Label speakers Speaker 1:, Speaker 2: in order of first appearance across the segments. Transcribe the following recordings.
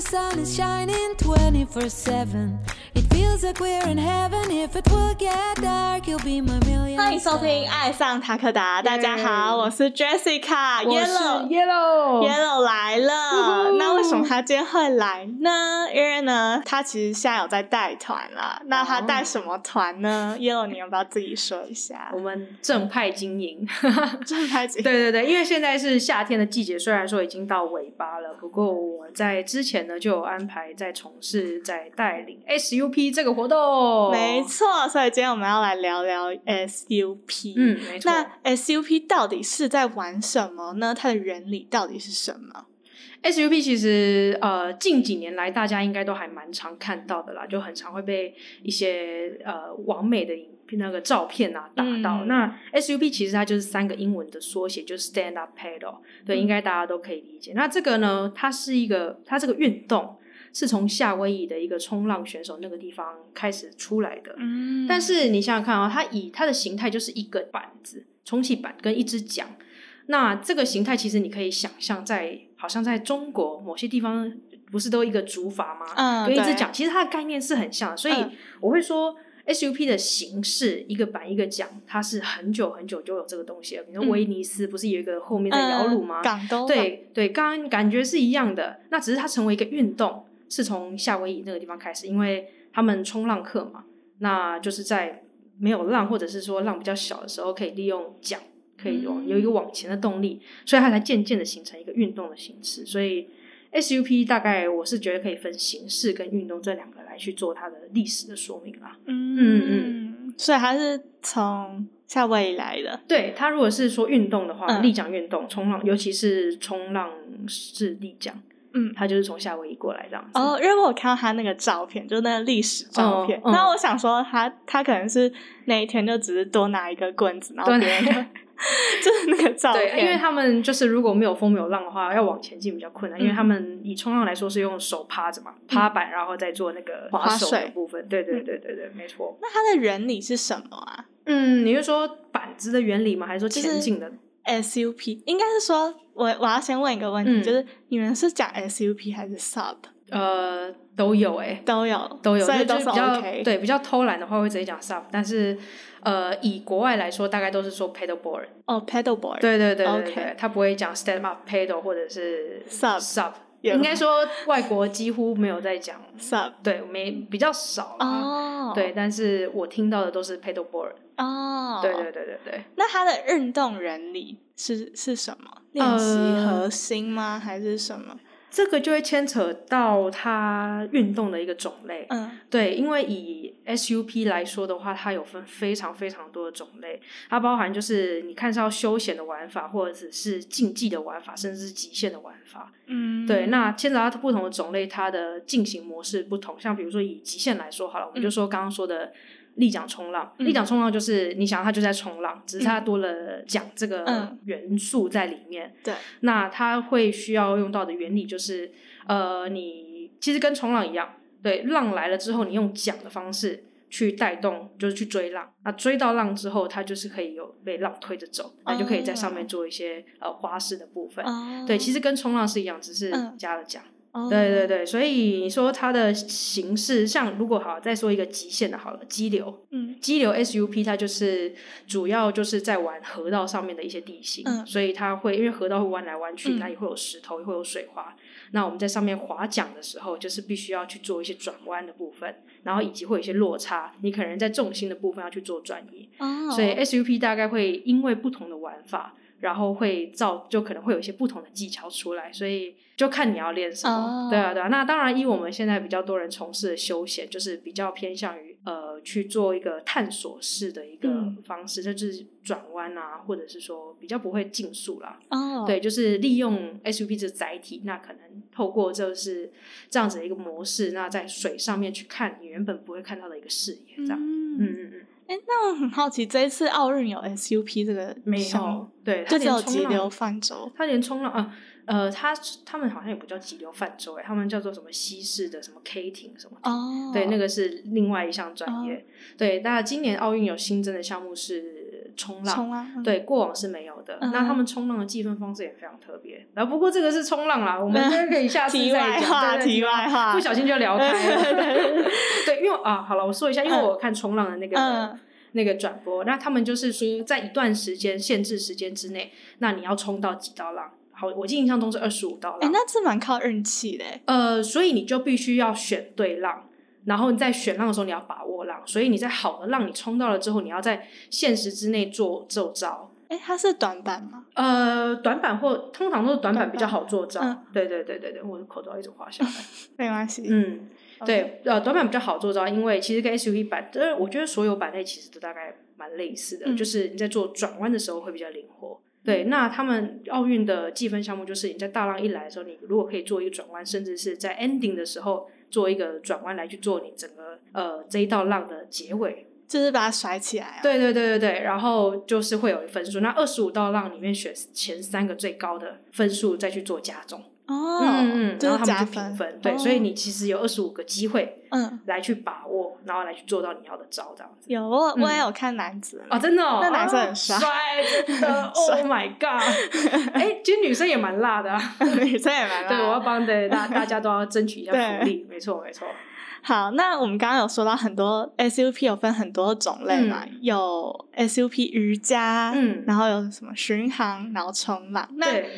Speaker 1: the sun is shining 24 7. It feels like we're in heaven. If it will get dark, you'll be my million.
Speaker 2: 欢迎收听《爱上塔克达》，大家好，我是 Jessica Yellow。Yellow，Yellow 来了那为什么他今天会来呢？因为呢，他其实现在有在带团啦。那他带什么团呢、y e l l o w 你要不要自己说一下
Speaker 3: 我？们正派经营。
Speaker 2: 正派经营
Speaker 3: 对对对，因为现在是夏天的季节，虽然说已经到尾巴了，不过我在之前呢就有安排在从事在带领 SUP 这个活动。
Speaker 2: 没错，所以今天我们要来聊聊 SUP。
Speaker 3: 嗯，没错。
Speaker 2: 那 SUP 到底是在玩什么呢？它的原理到底是什么
Speaker 3: ？SUP 其实呃近几年来大家应该都还蛮常看到的啦，就很常会被一些呃完美的影那个照片啊打到。
Speaker 2: 嗯
Speaker 3: 那 SUP 其实它就是三个英文的缩写，就是 Stand Up Paddle，对，
Speaker 2: 嗯
Speaker 3: 应该大家都可以理解。那这个呢，它是一个它这个运动是从夏威夷的一个冲浪选手那个地方开始出来的。
Speaker 2: 嗯
Speaker 3: 但是你想想看啊、它以它的形态就是一个板子，充气板跟一只桨。那这个形态其实你可以想象在，好像在中国某些地方不是都一个竹筏吗？
Speaker 2: 嗯
Speaker 3: 跟一只桨，其实它的概念是很像的。所以
Speaker 2: 嗯
Speaker 3: 我会说，SUP 的形式一个板一个桨，它是很久很久就有这个东西了。比如威尼斯不是有一个后面的摇橹吗？
Speaker 2: 嗯港都
Speaker 3: 对对，刚刚感觉是一样的，那只是它成为一个运动，是从夏威夷那个地方开始，因为他们冲浪客嘛，那就是在没有浪或者是说浪比较小的时候，可以利用桨，可以往
Speaker 2: 嗯
Speaker 3: 有一个往前的动力，所以它才渐渐的形成一个运动的形式。所以 SUP 大概我是觉得可以分形式跟运动这两个来去做它的历史的说明啦。
Speaker 2: 嗯
Speaker 3: 嗯
Speaker 2: 嗯，所以它是从夏威夷来的。
Speaker 3: 对它如果是说运动的话，
Speaker 2: 嗯
Speaker 3: 立桨运动、冲浪，尤其是冲浪式立桨。
Speaker 2: 嗯，
Speaker 3: 他就是从夏威夷过来这样子。
Speaker 2: 哦，因为我有看到他那个照片，就是那个历史照片。那我想说他，他可能是那一天就只是多拿一个棍子，然后别人就 就是那个照片，
Speaker 3: 对，因为他们就是如果没有风没有浪的话，要往前进比较困难，因为
Speaker 2: 嗯
Speaker 3: 他们以冲浪来说是用手趴着嘛，趴板然后再做那个
Speaker 2: 划
Speaker 3: 手的部分。对对对对对，没错。
Speaker 2: 那它的原理是什么啊
Speaker 3: 嗯，你是说板子的原理吗？还是说前进的？
Speaker 2: ？SUP 应该是说，我我要先问一个问题，
Speaker 3: 嗯
Speaker 2: 就是你们是讲 SUP 还是 Sub
Speaker 3: 呃，都有哎、
Speaker 2: 都有
Speaker 3: 都有，
Speaker 2: 所以都
Speaker 3: 比较
Speaker 2: OK。，
Speaker 3: 对比较偷懒的话会直接讲 sub，但是呃，以国外来说，大概都是说 pedal board。
Speaker 2: 哦，Paddleboard
Speaker 3: 对对对对
Speaker 2: OK
Speaker 3: 对，他不会讲 stand up paddle 或者是
Speaker 2: Sub
Speaker 3: sub。
Speaker 2: 有
Speaker 3: 应该说外国几乎没有在讲
Speaker 2: Sub
Speaker 3: 对，没比较少对，但是我听到的都是 paddle board。
Speaker 2: 哦，
Speaker 3: 对对对对对，
Speaker 2: 那它的运动原理是是什么？练习
Speaker 3: 呃
Speaker 2: 核心吗？还是什么？
Speaker 3: 这个就会牵扯到它运动的一个种类。
Speaker 2: 嗯
Speaker 3: 对，因为以 SUP 来说的话，它有分非常非常多的种类，它包含就是你看是要休闲的玩法，或者是竞技的玩法，甚至是极限的玩法。
Speaker 2: 嗯，
Speaker 3: 对，那牵扯到它不同的种类，它的进行模式不同。像比如说以极限来说好了，我们就说刚刚说的立桨冲浪，
Speaker 2: 嗯。
Speaker 3: 立桨冲浪就是你想它就在冲浪，只是它多了桨这个
Speaker 2: 嗯。
Speaker 3: 元素在里面。
Speaker 2: 对，
Speaker 3: 那它会需要用到的原理就是，呃，你其实跟冲浪一样，对，浪来了之后，你用桨的方式去带动，就是去追浪。那追到浪之后，它就是可以有被浪推着走，那就可以在上面做一些、呃花式的部分。
Speaker 2: 哦，
Speaker 3: 对，其实跟冲浪是一样，只是
Speaker 2: 嗯
Speaker 3: 加了桨。
Speaker 2: 哦
Speaker 3: 对对对，所以你说它的形式，像如果好再说一个极限的好了，激流，
Speaker 2: 嗯。
Speaker 3: 激流 SUP 它就是主要就是在玩河道上面的一些地形，
Speaker 2: 嗯。
Speaker 3: 所以它会因为河道会弯来弯去，
Speaker 2: 嗯。
Speaker 3: 那也会有石头，也会有水花。那我们在上面划桨的时候，就是必须要去做一些转弯的部分，然后以及会有一些落差，你可能在重心的部分要去做转移。
Speaker 2: 哦，
Speaker 3: 所以 SUP 大概会因为不同的玩法，然后会造就可能会有一些不同的技巧出来，所以就看你要练什么。
Speaker 2: 哦
Speaker 3: 对啊，对啊。那当然，以我们现在比较多人从事的休闲，就是比较偏向于呃去做一个探索式的一个
Speaker 2: 嗯
Speaker 3: 方式，就是转弯啊，或者是说比较不会竞速啦。
Speaker 2: 哦，
Speaker 3: 对，就是利用 SUP 这载体，那可能透过就是这样子的一个模式，那在水上面去看你原本不会看到的一个视野，这样。嗯
Speaker 2: 嗯，
Speaker 3: 嗯嗯，
Speaker 2: 哎，那我很好奇，这一次奥运有 SUP 这个
Speaker 3: 没有，对，
Speaker 2: 就只有
Speaker 3: 它连冲浪
Speaker 2: 急流泛舟。
Speaker 3: 他连冲浪啊，呃，他他们好像也不叫急流泛舟哎，他们叫做什么西式的什么 K 艇什么艇。
Speaker 2: 哦，
Speaker 3: 对，那个是另外一项专业。对，那今年奥运有新增的项目是冲浪。
Speaker 2: 冲浪，嗯，
Speaker 3: 对，过往是没有的。
Speaker 2: 嗯
Speaker 3: 那他们冲浪的计分方式也非常特别。然后不过这个是冲浪啦，我们这个可以下次
Speaker 2: 题
Speaker 3: 再讲。对对
Speaker 2: 题外话，
Speaker 3: 不小心就聊开了。
Speaker 2: 对
Speaker 3: 对，因为啊，好了，我说一下，因为我看冲浪的那个、
Speaker 2: 嗯
Speaker 3: 那个转播，那他们就是说，在一段时间限制时间之内，那你要冲到几道浪。好，我印象中是二十五道
Speaker 2: 哎、
Speaker 3: 浪。
Speaker 2: 那是蛮靠运气的欸。
Speaker 3: 呃，所以你就必须要选对浪，然后你在选浪的时候你要把握浪，所以你在好的浪你冲到了之后，你要在限时之内做做招。
Speaker 2: 哎、它是短板吗？
Speaker 3: 呃，短板或通常都是短板比较好做招。
Speaker 2: 嗯
Speaker 3: 对对对对对，我的口罩一直滑下来。
Speaker 2: 没关系。
Speaker 3: 嗯对，呃，短板比较好做招，因为其实跟 SUV 版，呃，我觉得所有板类其实都大概蛮类似的，
Speaker 2: 嗯
Speaker 3: 就是你在做转弯的时候会比较灵活。对，那他们奥运的计分项目就是你在大浪一来的时候，你如果可以做一个转弯，甚至是在 ending 的时候做一个转弯来去做你整个呃这一道浪的结尾。
Speaker 2: 就是把它甩起来啊。
Speaker 3: 对对对对对，然后就是会有分数，那二十五道浪里面选前三个最高的分数再去做加重。
Speaker 2: 哦，
Speaker 3: 嗯嗯，然后他们就评分，对，
Speaker 2: 哦。
Speaker 3: 所以你其实有二十五个机会
Speaker 2: 嗯，
Speaker 3: 来去把握，然后来去做到你要的招，这样子。
Speaker 2: 有我也有看男子
Speaker 3: 哦，真的哦，
Speaker 2: 那男生很
Speaker 3: 哦
Speaker 2: 帅。
Speaker 3: 帅，真的，Oh my god！哎，其实女生也蛮辣的啊。
Speaker 2: 女生也蛮辣。
Speaker 3: 对，我要帮对大大家都要争取一下福利，没错没错。
Speaker 2: 好，那我们刚刚有说到很多 SUP 有分很多种类嘛，有 SUP 瑜伽，
Speaker 3: 嗯。
Speaker 2: 然后有什么巡航，然后冲浪。那
Speaker 3: 对，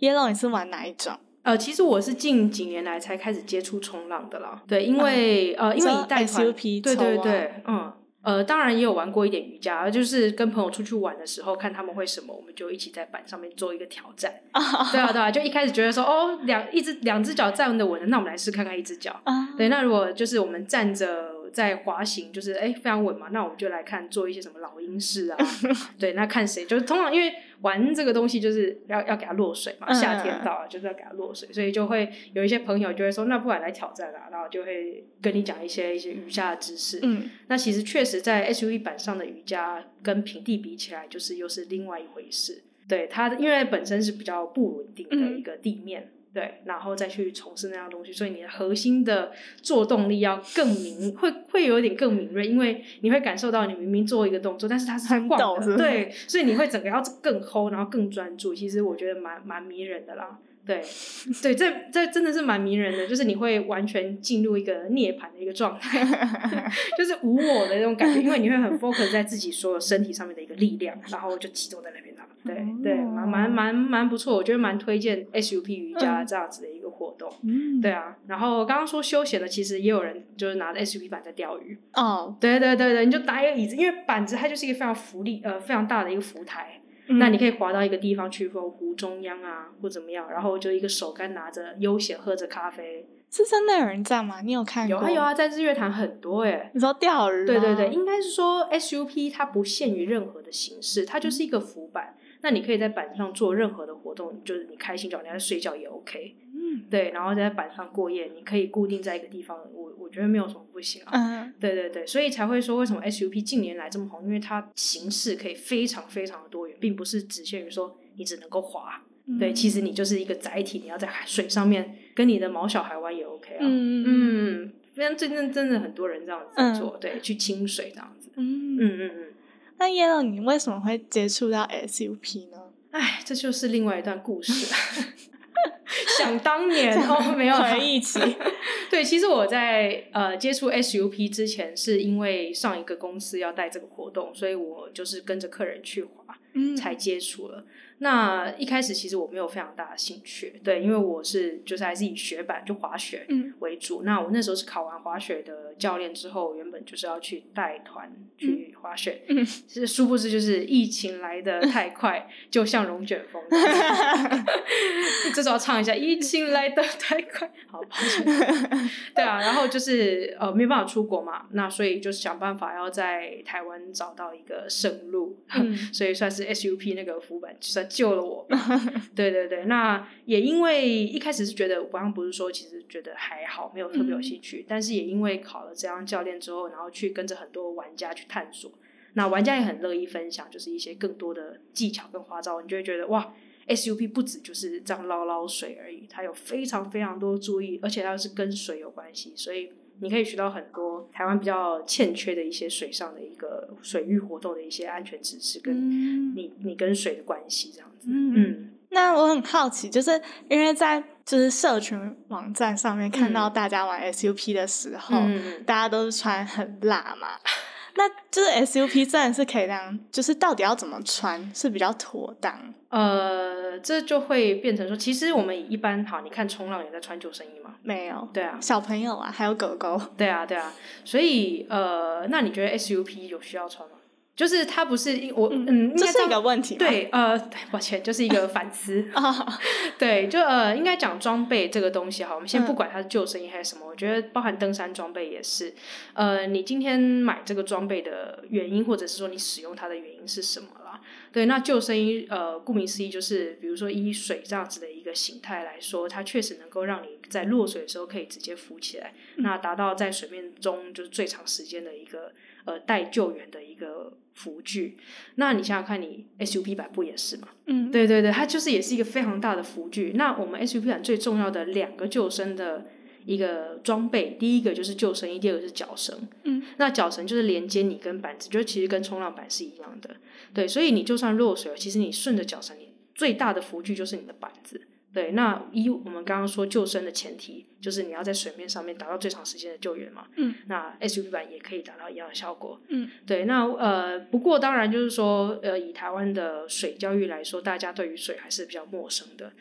Speaker 2: 呃，Yellow 你是玩哪一种？
Speaker 3: 呃，其实我是近几年来才开始接触冲浪的啦。对，因为、呃，因为你带团对对对，嗯。呃，当然也有玩过一点瑜伽，就是跟朋友出去玩的时候，看他们会什么，我们就一起在板上面做一个挑战。对啊，对啊，就一开始觉得说，哦，两一只两只脚站得稳的，那我们来试看看一只脚。
Speaker 2: 啊，
Speaker 3: 对，那如果就是我们站着在滑行，就是哎非常稳嘛，那我们就来看做一些什么老鹰式啊，对，那看谁就是通常因为玩这个东西就是要要给它落水嘛，
Speaker 2: 嗯
Speaker 3: 夏天到了就是要给它落水，所以就会有一些朋友就会说，那不然来挑战啊，然后就会跟你讲一些一些瑜伽的知识。
Speaker 2: 嗯，
Speaker 3: 那其实确实在 SUV 板上的瑜伽跟平地比起来，就是又是另外一回事。对它，因为本身是比较不稳定的
Speaker 2: 嗯
Speaker 3: 一个地面，对，然后再去从事那样东西，所以你的核心的做动力要更敏，会会有点更敏锐，因为你会感受到你明明做一个动作，但是它是
Speaker 2: 很
Speaker 3: 晃的，对，所以你会整个要更 hold，然后更专注。其实我觉得蛮蛮迷人的啦。对，对，这这真的是蛮迷人的，就是你会完全进入一个涅槃的一个状态，就是无我的那种感觉，因为你会很 focus 在自己所有身体上面的一个力量，然后就集中在那边了。对对，蛮蛮蛮蛮不错，我觉得蛮推荐 SUP 瑜伽这样子的一个活动。
Speaker 2: 嗯，
Speaker 3: 对啊，然后刚刚说休闲的，其实也有人就是拿着 SUP 板在钓鱼。
Speaker 2: 哦，
Speaker 3: 对对对对，你就搭一个椅子，因为板子它就是一个非常浮力呃非常大的一个浮台，
Speaker 2: 嗯
Speaker 3: 那你可以滑到一个地方去，或湖中央啊，或怎么样，然后就一个手竿拿着悠闲喝着咖啡。
Speaker 2: 是真的有人这样吗？你有看过？
Speaker 3: 有啊有啊，在日月潭很多哎。
Speaker 2: 你说钓鱼吗？
Speaker 3: 对对对，应该是说 SUP 它不限于任何的形式，它就是一个浮板。那你可以在板上做任何的活动，就是你开心就好，你在睡觉也 OK。
Speaker 2: 嗯
Speaker 3: 对，然后在板上过夜，你可以固定在一个地方，我我觉得没有什么不行啊。
Speaker 2: 嗯
Speaker 3: 对对对，所以才会说为什么 SUP 近年来这么红，因为它形式可以非常非常的多元，并不是只限于说你只能够滑。
Speaker 2: 嗯
Speaker 3: 对，其实你就是一个载体，你要在水上面跟你的毛小孩玩也 OK 啊。
Speaker 2: 嗯嗯
Speaker 3: 嗯，那真正真的很多人这样子在做，对，去清水这样子。
Speaker 2: 嗯。
Speaker 3: 嗯嗯嗯，
Speaker 2: 那 Yellow 你为什么会接触到 SUP 呢？
Speaker 3: 哎，这就是另外一段故事。想当年哦，没有啦
Speaker 2: 回忆起，
Speaker 3: 对，其实我在呃接触 SUP 之前，是因为上一个公司要带这个活动，所以我就是跟着客人去滑，
Speaker 2: 嗯
Speaker 3: 才接触了。那一开始其实我没有非常大的兴趣，对，因为我是就是还是以雪板就滑雪
Speaker 2: 嗯
Speaker 3: 为主。那我那时候是考完滑雪的教练之后，原本就是要去带团去滑雪，
Speaker 2: 嗯
Speaker 3: 其实殊不知就是疫情来的太快，就像龙卷风。这时候要唱一下，疫情来的太快，好抱歉。对啊，然后就是呃没办法出国嘛，那所以就是想办法要在台湾找到一个生路，
Speaker 2: 嗯
Speaker 3: 所以算是 SUP 那个浮板算救了我。对对对，那也因为一开始是觉得，我刚刚不是说其实觉得还好，没有特别有兴趣，但是也因为考了这样教练之后，然后去跟着很多玩家去探索，那玩家也很乐意分享，就是一些更多的技巧跟花招，你就会觉得哇。SUP 不止就是这样捞捞水而已，它有非常非常多注意，而且它是跟水有关系，所以你可以学到很多台湾比较欠缺的一些水上的一个水域活动的一些安全知识，跟
Speaker 2: 嗯。
Speaker 3: 你你跟水的关系这样子。
Speaker 2: 嗯。
Speaker 3: 嗯。
Speaker 2: 那我很好奇，就是因为在就是社群网站上面看到
Speaker 3: 嗯。
Speaker 2: 大家玩 SUP 的时候，大家都是穿很辣嘛，那就是 SUP 真的是可以这样，就是到底要怎么穿是比较妥当？
Speaker 3: 呃，这就会变成说，其实我们一般好，你看冲浪也在穿救生衣嘛，
Speaker 2: 没有，
Speaker 3: 对啊，
Speaker 2: 小朋友啊，还有狗狗，
Speaker 3: 对啊，对啊，所以呃，那你觉得 SUP 有需要穿吗？就是它不是我嗯，应
Speaker 2: 这是一个问题。
Speaker 3: 对，呃，对 抱歉，就是一个反思。
Speaker 2: 啊
Speaker 3: 对，就呃，应该讲装备这个东西哈，我们先
Speaker 2: 嗯
Speaker 3: 不管它是救生衣还是什么，我觉得包含登山装备也是。呃，你今天买这个装备的原因，或者是说你使用它的原因是什么啦？对，那救生衣呃，顾名思义就是，比如说以水这样子的一个形态来说，它确实能够让你在落水的时候可以直接浮起来，那达到在水面中就是最长时间的一个呃待救援的一个浮具。那你想想看，你 SUP 版不也是吗？
Speaker 2: 嗯，
Speaker 3: 对对对，它就是也是一个非常大的浮具。那我们 SUP 版最重要的两个救生的一个装备，第一个就是救生衣，第二个是脚绳。
Speaker 2: 嗯，
Speaker 3: 那脚绳就是连接你跟板子，就其实跟冲浪板是一样的。对，所以你就算落水了，其实你顺着脚绳，你最大的浮具就是你的板子。对，那以我们刚刚说救生的前提，就是你要在水面上面达到最长时间的救援嘛。
Speaker 2: 嗯，
Speaker 3: 那 SUV 版也可以达到一样的效果。
Speaker 2: 嗯，
Speaker 3: 对，那呃，不过当然就是说，呃，以台湾的水教育来说，大家对于水还是比较陌生的，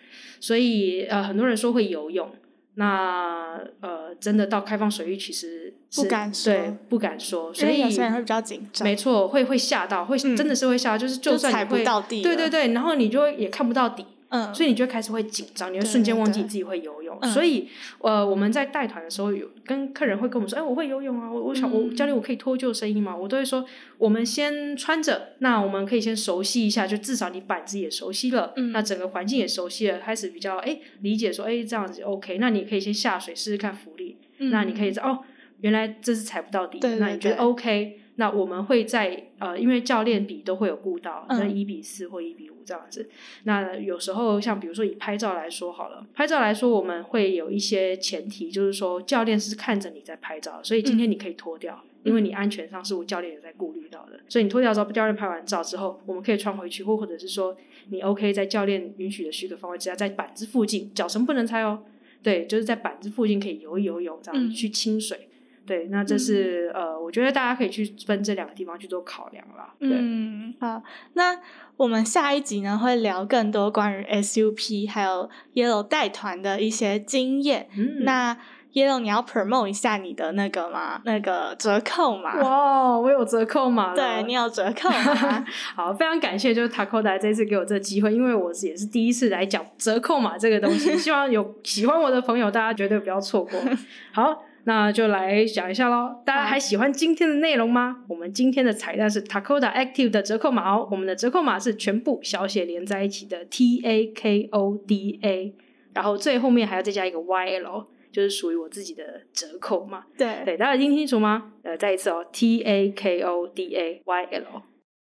Speaker 3: 所以呃，很多人说会游泳，那呃，真的到开放水域其实是
Speaker 2: 不敢说
Speaker 3: 对，不敢说，
Speaker 2: 所以有些人会比较紧张，
Speaker 3: 没错，会会吓到，会、
Speaker 2: 嗯
Speaker 3: 真的是会吓到，就是就算踩
Speaker 2: 不到地
Speaker 3: 对对对，然后你就会也看不到底，
Speaker 2: 嗯，
Speaker 3: 所以你就会开始会紧张，你会瞬间忘记你自己会游泳。
Speaker 2: 嗯。
Speaker 3: 所以呃，我们在带团的时候，有跟客人会跟我们说，哎，我会游泳啊，我我想、我
Speaker 2: 嗯。
Speaker 3: 教练我可以脱救生衣吗？我都会说，我们先穿着，那我们可以先熟悉一下，就至少你板子也熟悉了，
Speaker 2: 嗯。
Speaker 3: 那整个环境也熟悉了，开始比较哎理解说，哎这样子 OK，那你可以先下水试试看浮力，
Speaker 2: 嗯
Speaker 3: 那你可以哦，原来这是踩不到底那你觉得 OK？那我们会在呃，因为教练比都会有顾到，
Speaker 2: 嗯
Speaker 3: 那一比四或一比五这样子。那有时候像比如说以拍照来说好了，拍照来说我们会有一些前提，就是说教练是看着你在拍照，所以今天你可以脱掉，因为你安全上是我教练也在顾虑到的。所以你脱掉之后，教练拍完照之后，我们可以穿回去，或或者是说你 OK 在教练允许的许可范围之下，在板子附近，脚绳不能拆哦。对，就是在板子附近可以游一游泳，这样去清水。对，那这是、呃，我觉得大家可以去分这两个地方去做考量啦。对，
Speaker 2: 嗯，好，那我们下一集呢会聊更多关于 SUP 还有 Yellow 带团的一些经验。
Speaker 3: 嗯，
Speaker 2: 那 Yellow，你要 promote 一下你的那个吗？那个折扣码？
Speaker 3: 哇，我有折扣码了，
Speaker 2: 对你有折扣吗？
Speaker 3: 好，非常感谢，就是 Takoda 这次给我这个机会，因为我也是第一次来讲折扣码这个东西，希望有喜欢我的朋友，大家绝对不要错过。好，那就来讲一下喽。大家还喜欢今天的内容吗？我们今天的彩蛋是 Takoda Active 的折扣码哦，我们的折扣码是全部小写连在一起的 T A K O D A，然后最后面还要再加一个 Y L。就是属于我自己的折扣码，
Speaker 2: 对，
Speaker 3: 对，大家听清楚吗？呃，再一次哦，T A K O D A Y L。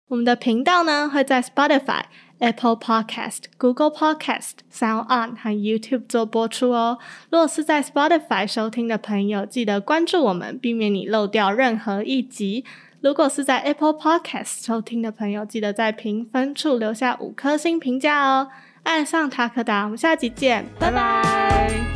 Speaker 2: 我们的频道呢会在 Spotify、Apple Podcast、Google Podcast、Sound On 和 YouTube 做播出哦。如果是在 Spotify 收听的朋友，记得关注我们，避免你漏掉任何一集。如果是在 Apple Podcast 收听的朋友，记得在评分处留下五颗星评价哦。爱上塔克达，我们下集见，拜拜